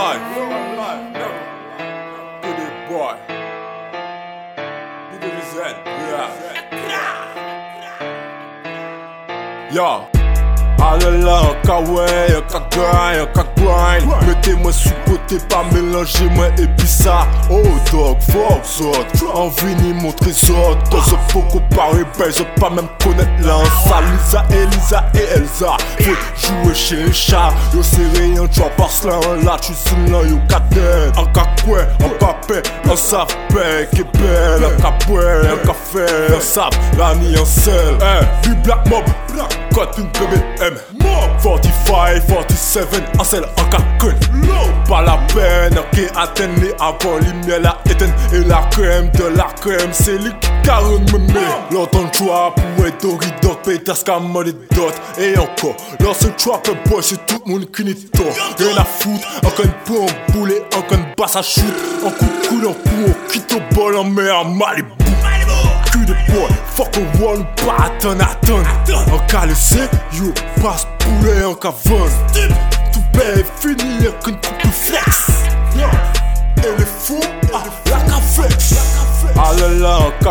life. To the boy. To Z. Yeah. Yo. Allez là, un kawaii, un kagaï, un kagrind Mettez-moi sous côté, pas mélanger moi et puis ça Oh dog, fuck ça Envie ni montrer ça Dans ce faux comparé, ben je pas même connaître l'ensa Lisa, Elisa et Elsa Un chat Yo rien, tu vas pas cela là Tu suis là, yo kakoué, un papé, un sapé Qui est belle, un capoué, un café Un sap, la ni un sel du black mob Got une BBM 45, 47, un seul en cacune Pas la peine, qui atteint les avant lumière la éteinte Et la crème de la crème, c'est qui carne me met L'autre choix pour être Dog, Peters, Camel et d'autres Et encore, lorsque trap un boy, c'est tout le monde qui n'est pas Rien à foutre, encore une pompe, boulet, encore une basse à shoot de coude, un coup, on quitte au bol en mer, Malibu cul de boy, fuck a one, pas à tonne à tonne. En calissé, you passe poulet en cavone. Tout bête, finir qu'une coupe de flex.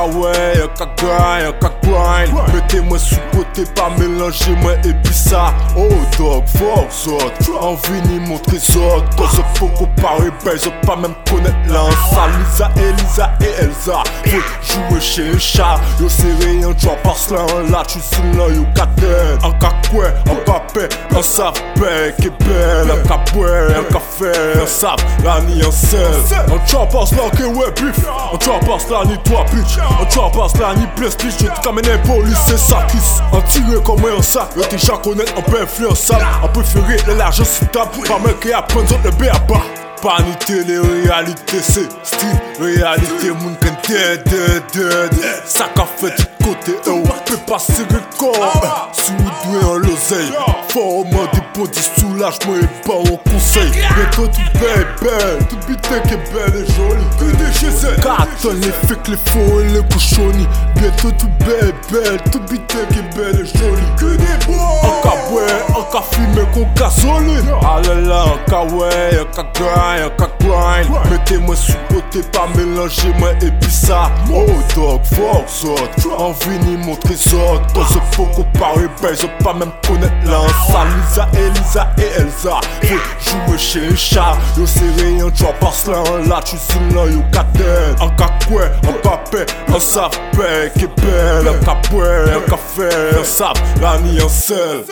Un un kagaï, un kagrind Mettez-moi sous côté, pas mélanger moi et puis ça. Oh dog, fuck ça Envie ni montrer ça Dans ce faux comparé, ben je pas même connaître l'ensa Lisa, Elisa et Elsa. Faut jouer chez un chat Yo rien, tu vas pas cela là Tu suis là, yo cadet Un cacoué, un papé, un sapé belle, un capoué, un café Un sap, la ni un sel Un choppers là, qui ouais bif. Un choppers là, ni toi bitch Un choppers là, ni bitch Je te camène police, c'est ça kiss Un tiré comme un sac Yo déjà connaître, un peu influençable. Un préféré, le l'argent citable Pas mec qui apprend autres le béaba pas ni télé, réalité c'est style Réalité, moun ken dead, dead, dead Ça qu'a fait du côté, eh, on peut passer le corps Sous doué en l'oseille Forme des body soulagement et pas au conseil Bientôt tout belle, belle, tout et jolie Que des chez elle Carton, les fakes, les faux et les cochonnis Bientôt tout belle, belle, tout et jolie Que des bois. Un caboué, un ca fumé qu'on gasoline Allez là, un kawaii, un kagrind Mettez-moi sous côté, pas mélanger moi et puis ça. Oh dog, ça Envie ni montrer ça Dans ce faux comparé, ben je pas même connaître l'ensa Lisa, Elisa et Elsa. Faut jouer chez un chat Yo c'est rien, tu vas pas cela là Tu suis là, yo cadet Un cacoué, un papé, un sapé belle, un capoué, un café Un sap, la ni un sel